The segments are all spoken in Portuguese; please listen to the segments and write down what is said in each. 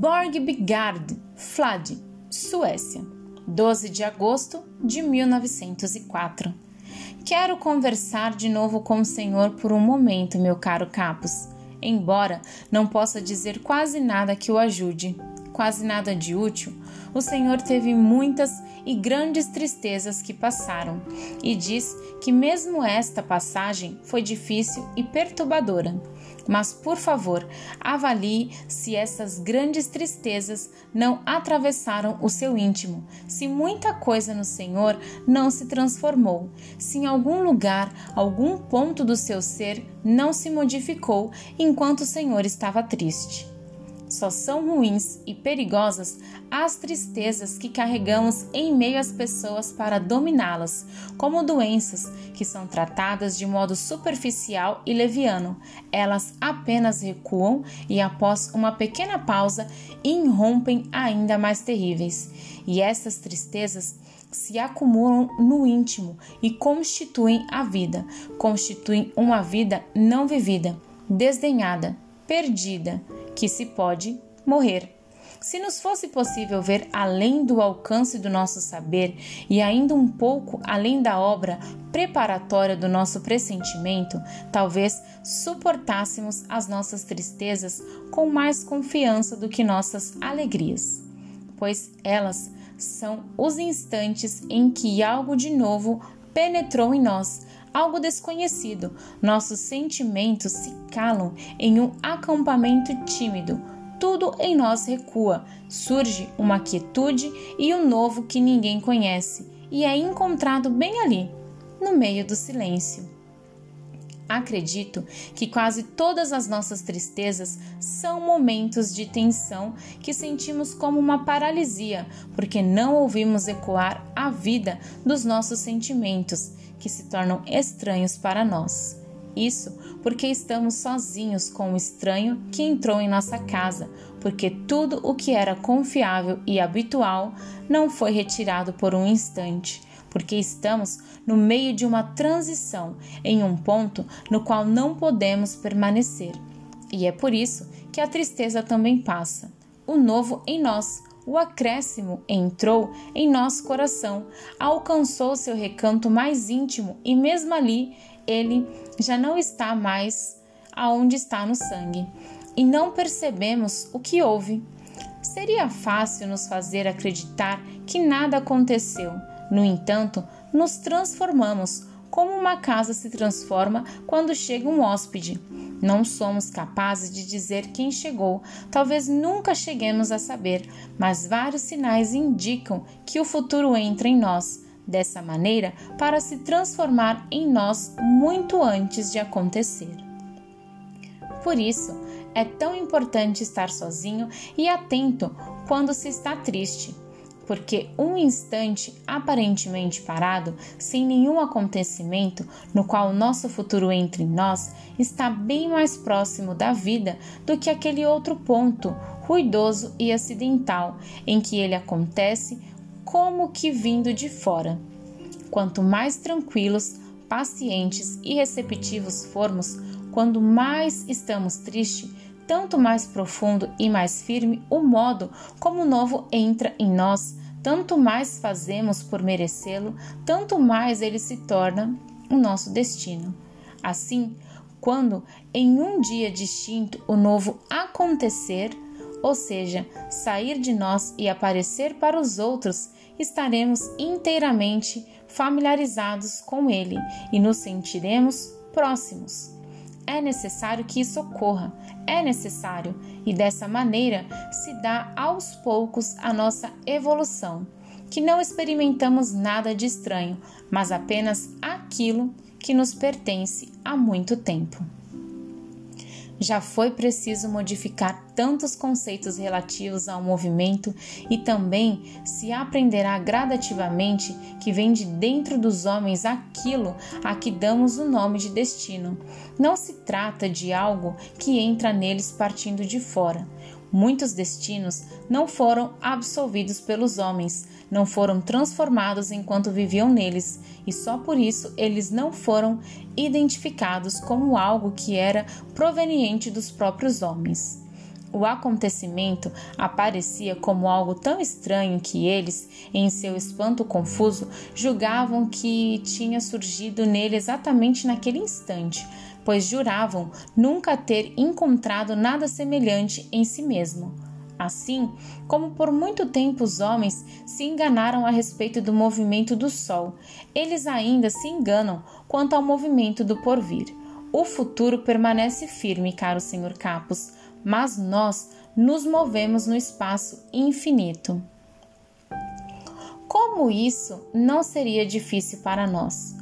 Borgbigard, Flad, Suécia, 12 de agosto de 1904. Quero conversar de novo com o Senhor por um momento, meu caro Capus, embora não possa dizer quase nada que o ajude quase nada de útil, o Senhor teve muitas e grandes tristezas que passaram, e diz que mesmo esta passagem foi difícil e perturbadora. Mas, por favor, avalie se essas grandes tristezas não atravessaram o seu íntimo, se muita coisa no Senhor não se transformou, se em algum lugar, algum ponto do seu ser não se modificou enquanto o Senhor estava triste. Só são ruins e perigosas as tristezas que carregamos em meio às pessoas para dominá-las, como doenças que são tratadas de modo superficial e leviano. Elas apenas recuam e, após uma pequena pausa, irrompem ainda mais terríveis. E essas tristezas se acumulam no íntimo e constituem a vida, constituem uma vida não vivida, desdenhada, perdida que se pode morrer. Se nos fosse possível ver além do alcance do nosso saber e ainda um pouco além da obra preparatória do nosso pressentimento, talvez suportássemos as nossas tristezas com mais confiança do que nossas alegrias, pois elas são os instantes em que algo de novo penetrou em nós, algo desconhecido. Nossos sentimentos se calam em um acampamento tímido. Tudo em nós recua, surge uma quietude e um novo que ninguém conhece, e é encontrado bem ali, no meio do silêncio. Acredito que quase todas as nossas tristezas são momentos de tensão que sentimos como uma paralisia, porque não ouvimos ecoar a vida dos nossos sentimentos que se tornam estranhos para nós. Isso porque estamos sozinhos com o estranho que entrou em nossa casa, porque tudo o que era confiável e habitual não foi retirado por um instante, porque estamos no meio de uma transição, em um ponto no qual não podemos permanecer. E é por isso que a tristeza também passa. O novo em nós, o acréscimo entrou em nosso coração, alcançou seu recanto mais íntimo e mesmo ali ele já não está mais aonde está no sangue e não percebemos o que houve. Seria fácil nos fazer acreditar que nada aconteceu. No entanto, nos transformamos como uma casa se transforma quando chega um hóspede. Não somos capazes de dizer quem chegou, talvez nunca cheguemos a saber, mas vários sinais indicam que o futuro entra em nós, dessa maneira, para se transformar em nós muito antes de acontecer. Por isso, é tão importante estar sozinho e atento quando se está triste porque um instante aparentemente parado, sem nenhum acontecimento no qual o nosso futuro entre nós, está bem mais próximo da vida do que aquele outro ponto ruidoso e acidental em que ele acontece como que vindo de fora. Quanto mais tranquilos, pacientes e receptivos formos, quando mais estamos tristes, tanto mais profundo e mais firme o modo como o novo entra em nós, tanto mais fazemos por merecê-lo, tanto mais ele se torna o nosso destino. Assim, quando em um dia distinto o novo acontecer, ou seja, sair de nós e aparecer para os outros, estaremos inteiramente familiarizados com ele e nos sentiremos próximos. É necessário que isso ocorra, é necessário, e dessa maneira se dá aos poucos a nossa evolução, que não experimentamos nada de estranho, mas apenas aquilo que nos pertence há muito tempo já foi preciso modificar tantos conceitos relativos ao movimento e também se aprenderá gradativamente que vem de dentro dos homens aquilo a que damos o nome de destino. Não se trata de algo que entra neles partindo de fora. Muitos destinos não foram absolvidos pelos homens, não foram transformados enquanto viviam neles, e só por isso eles não foram identificados como algo que era proveniente dos próprios homens. O acontecimento aparecia como algo tão estranho que eles, em seu espanto confuso, julgavam que tinha surgido nele exatamente naquele instante, pois juravam nunca ter encontrado nada semelhante em si mesmo. Assim como por muito tempo os homens se enganaram a respeito do movimento do Sol, eles ainda se enganam quanto ao movimento do porvir. O futuro permanece firme, caro Sr. Capos, mas nós nos movemos no espaço infinito. Como isso não seria difícil para nós?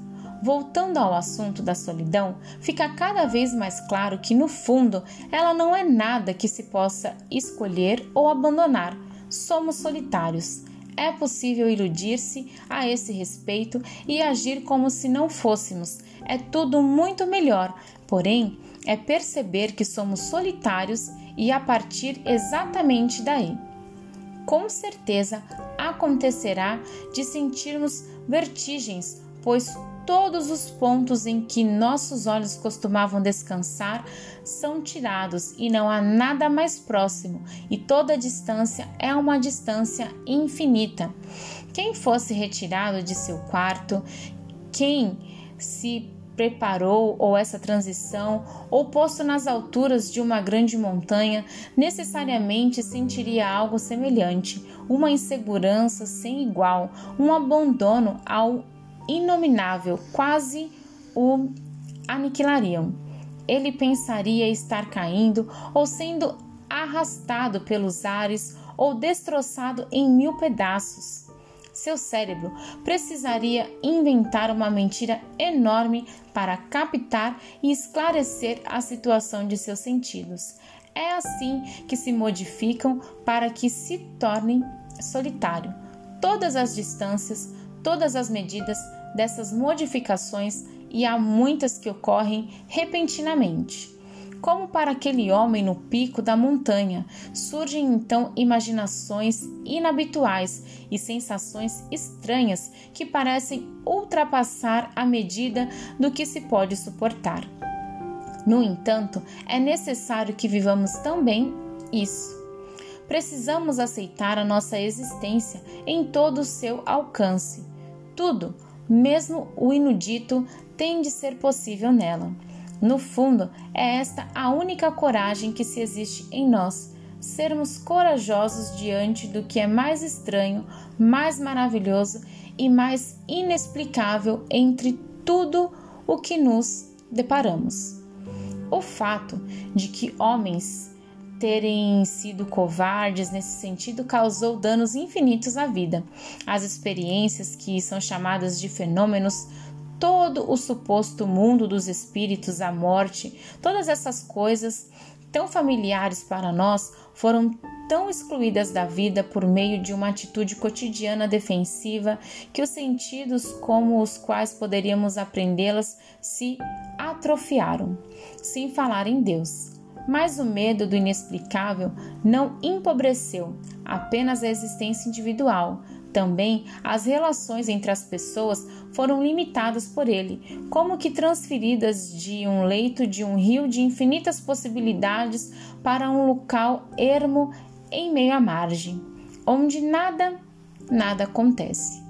Voltando ao assunto da solidão, fica cada vez mais claro que, no fundo, ela não é nada que se possa escolher ou abandonar. Somos solitários. É possível iludir-se a esse respeito e agir como se não fôssemos. É tudo muito melhor, porém, é perceber que somos solitários e a partir exatamente daí. Com certeza acontecerá de sentirmos vertigens, pois todos os pontos em que nossos olhos costumavam descansar são tirados e não há nada mais próximo, e toda distância é uma distância infinita. Quem fosse retirado de seu quarto, quem se preparou ou essa transição, ou posto nas alturas de uma grande montanha, necessariamente sentiria algo semelhante, uma insegurança sem igual, um abandono ao inominável, quase o aniquilariam. Ele pensaria estar caindo ou sendo arrastado pelos ares ou destroçado em mil pedaços. Seu cérebro precisaria inventar uma mentira enorme para captar e esclarecer a situação de seus sentidos. É assim que se modificam para que se tornem solitário. Todas as distâncias, todas as medidas dessas modificações e há muitas que ocorrem repentinamente. Como para aquele homem no pico da montanha, surgem então imaginações inabituais e sensações estranhas que parecem ultrapassar a medida do que se pode suportar. No entanto, é necessário que vivamos também isso. Precisamos aceitar a nossa existência em todo o seu alcance tudo, mesmo o inudito, tem de ser possível nela. No fundo, é esta a única coragem que se existe em nós, sermos corajosos diante do que é mais estranho, mais maravilhoso e mais inexplicável entre tudo o que nos deparamos. O fato de que homens terem sido covardes nesse sentido causou danos infinitos à vida. As experiências que são chamadas de fenômenos todo o suposto mundo dos espíritos, a morte, todas essas coisas tão familiares para nós foram tão excluídas da vida por meio de uma atitude cotidiana defensiva que os sentidos como os quais poderíamos aprendê-las se atrofiaram, sem falar em Deus. Mas o medo do inexplicável não empobreceu apenas a existência individual. Também as relações entre as pessoas foram limitadas por ele, como que transferidas de um leito de um rio de infinitas possibilidades para um local ermo em meio à margem, onde nada, nada acontece.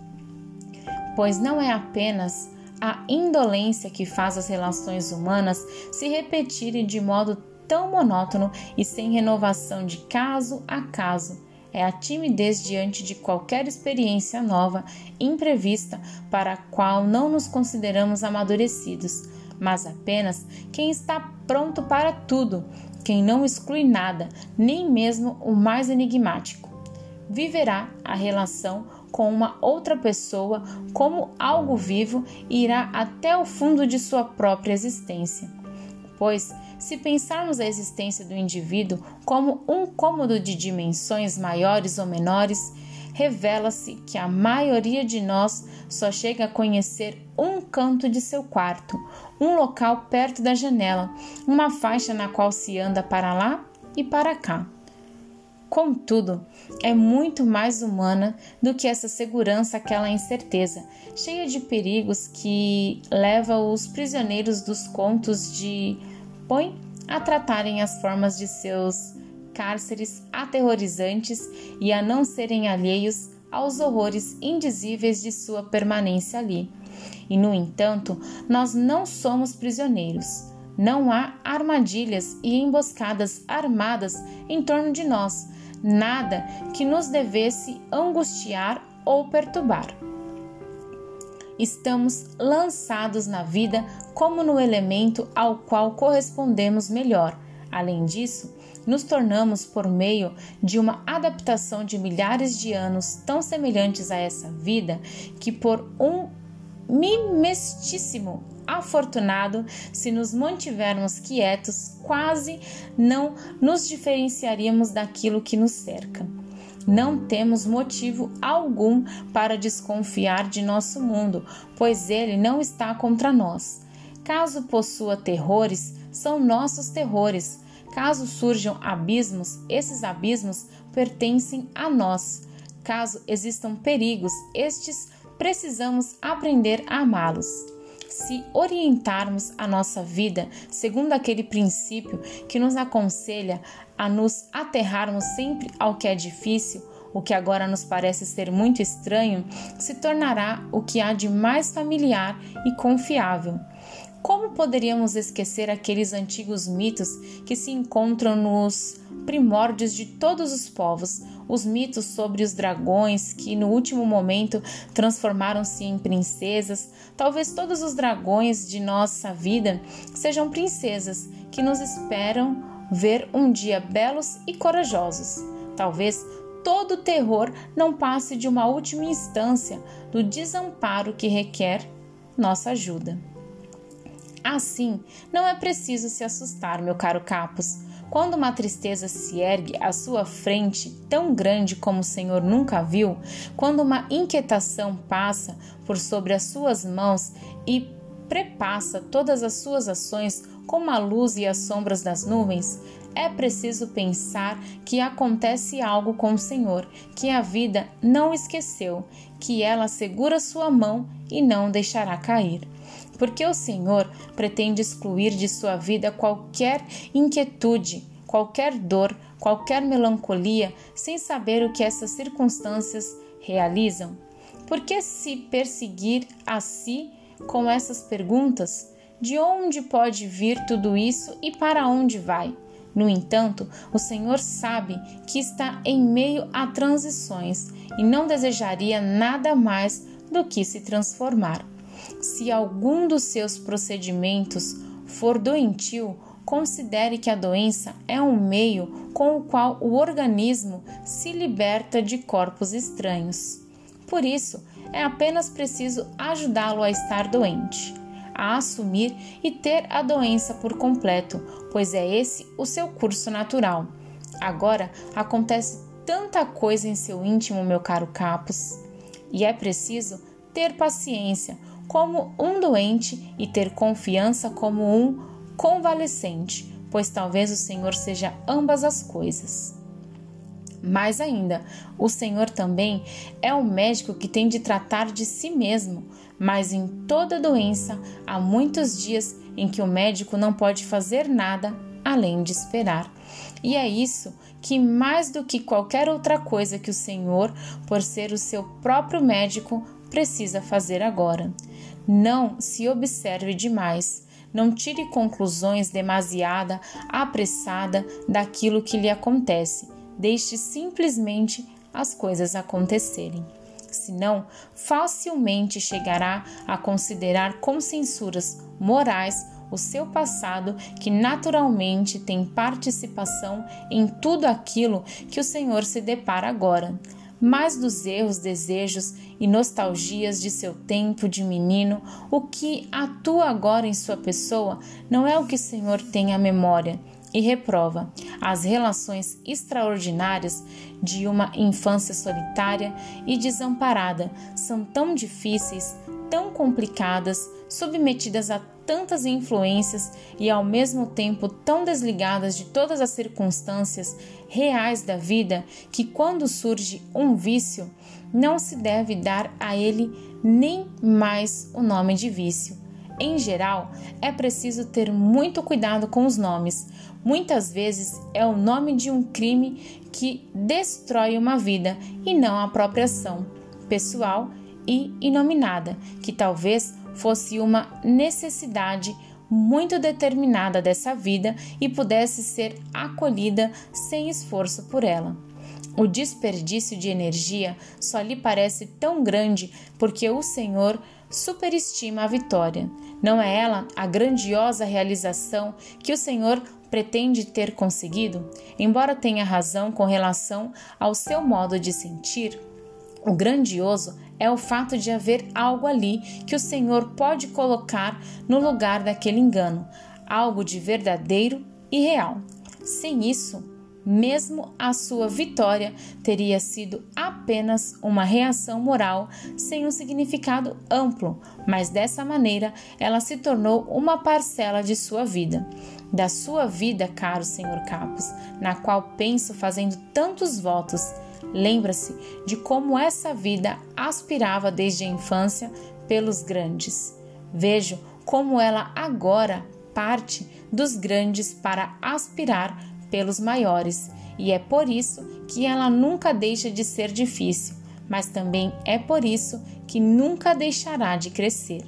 Pois não é apenas a indolência que faz as relações humanas se repetirem de modo tão monótono e sem renovação de caso a caso. É a timidez diante de qualquer experiência nova, imprevista, para a qual não nos consideramos amadurecidos, mas apenas quem está pronto para tudo, quem não exclui nada, nem mesmo o mais enigmático. Viverá a relação com uma outra pessoa como algo vivo e irá até o fundo de sua própria existência. Pois se pensarmos a existência do indivíduo como um cômodo de dimensões maiores ou menores, revela-se que a maioria de nós só chega a conhecer um canto de seu quarto, um local perto da janela, uma faixa na qual se anda para lá e para cá. Contudo, é muito mais humana do que essa segurança, aquela incerteza, cheia de perigos que leva os prisioneiros dos contos de põe a tratarem as formas de seus cárceres aterrorizantes e a não serem alheios aos horrores indizíveis de sua permanência ali. E, no entanto, nós não somos prisioneiros. Não há armadilhas e emboscadas armadas em torno de nós, nada que nos devesse angustiar ou perturbar. Estamos lançados na vida como no elemento ao qual correspondemos melhor. Além disso, nos tornamos por meio de uma adaptação de milhares de anos tão semelhantes a essa vida que por um mimestíssimo afortunado, se nos mantivermos quietos, quase não nos diferenciaríamos daquilo que nos cerca. Não temos motivo algum para desconfiar de nosso mundo, pois ele não está contra nós. Caso possua terrores, são nossos terrores. Caso surjam abismos, esses abismos pertencem a nós. Caso existam perigos, estes precisamos aprender a amá-los. Se orientarmos a nossa vida segundo aquele princípio que nos aconselha a nos aterrarmos sempre ao que é difícil, o que agora nos parece ser muito estranho, se tornará o que há de mais familiar e confiável. Como poderíamos esquecer aqueles antigos mitos que se encontram nos primórdios de todos os povos, os mitos sobre os dragões que no último momento transformaram-se em princesas? Talvez todos os dragões de nossa vida sejam princesas que nos esperam ver um dia belos e corajosos. Talvez todo terror não passe de uma última instância do desamparo que requer nossa ajuda. Assim, não é preciso se assustar, meu caro Capos. Quando uma tristeza se ergue à sua frente, tão grande como o Senhor nunca viu, quando uma inquietação passa por sobre as suas mãos e prepassa todas as suas ações como a luz e as sombras das nuvens, é preciso pensar que acontece algo com o Senhor, que a vida não esqueceu, que ela segura sua mão e não deixará cair porque o Senhor pretende excluir de sua vida qualquer inquietude, qualquer dor, qualquer melancolia, sem saber o que essas circunstâncias realizam? Por que se perseguir a si com essas perguntas? De onde pode vir tudo isso e para onde vai? No entanto, o Senhor sabe que está em meio a transições e não desejaria nada mais do que se transformar. Se algum dos seus procedimentos for doentio, considere que a doença é um meio com o qual o organismo se liberta de corpos estranhos. Por isso, é apenas preciso ajudá-lo a estar doente, a assumir e ter a doença por completo, pois é esse o seu curso natural. Agora acontece tanta coisa em seu íntimo, meu caro Capos, e é preciso ter paciência, como um doente e ter confiança como um convalescente, pois talvez o Senhor seja ambas as coisas. Mais ainda, o Senhor também é o médico que tem de tratar de si mesmo, mas em toda doença há muitos dias em que o médico não pode fazer nada além de esperar. E é isso que, mais do que qualquer outra coisa que o Senhor, por ser o seu próprio médico, precisa fazer agora. Não se observe demais. Não tire conclusões demasiada apressada daquilo que lhe acontece. Deixe simplesmente as coisas acontecerem. Senão, facilmente chegará a considerar com censuras morais o seu passado, que naturalmente tem participação em tudo aquilo que o Senhor se depara agora mais dos erros, desejos e nostalgias de seu tempo de menino, o que atua agora em sua pessoa não é o que o Senhor tem à memória e reprova. As relações extraordinárias de uma infância solitária e desamparada são tão difíceis, tão complicadas, submetidas a tantas influências e ao mesmo tempo tão desligadas de todas as circunstâncias reais da vida que quando surge um vício, não se deve dar a ele nem mais o nome de vício. em geral, é preciso ter muito cuidado com os nomes. Muitas vezes é o nome de um crime que destrói uma vida e não a própria ação pessoal e inominada, que talvez fosse uma necessidade muito determinada dessa vida e pudesse ser acolhida sem esforço por ela. O desperdício de energia só lhe parece tão grande porque o Senhor superestima a vitória. Não é ela a grandiosa realização que o Senhor pretende ter conseguido? Embora tenha razão com relação ao seu modo de sentir, o grandioso é o fato de haver algo ali que o Senhor pode colocar no lugar daquele engano, algo de verdadeiro e real. Sem isso, mesmo a sua vitória teria sido apenas uma reação moral sem um significado amplo, mas dessa maneira ela se tornou uma parcela de sua vida. Da sua vida, caro Senhor Capos, na qual penso fazendo tantos votos Lembra-se de como essa vida aspirava desde a infância pelos grandes. Vejo como ela agora parte dos grandes para aspirar pelos maiores, e é por isso que ela nunca deixa de ser difícil, mas também é por isso que nunca deixará de crescer.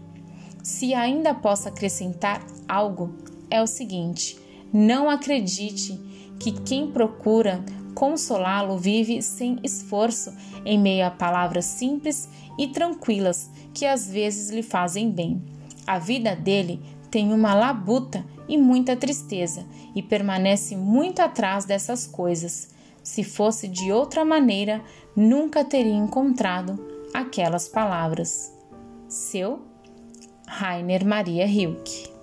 Se ainda posso acrescentar algo, é o seguinte: não acredite que quem procura consolá-lo vive sem esforço em meio a palavras simples e tranquilas que às vezes lhe fazem bem. A vida dele tem uma labuta e muita tristeza e permanece muito atrás dessas coisas. Se fosse de outra maneira, nunca teria encontrado aquelas palavras. Seu Rainer Maria Hilke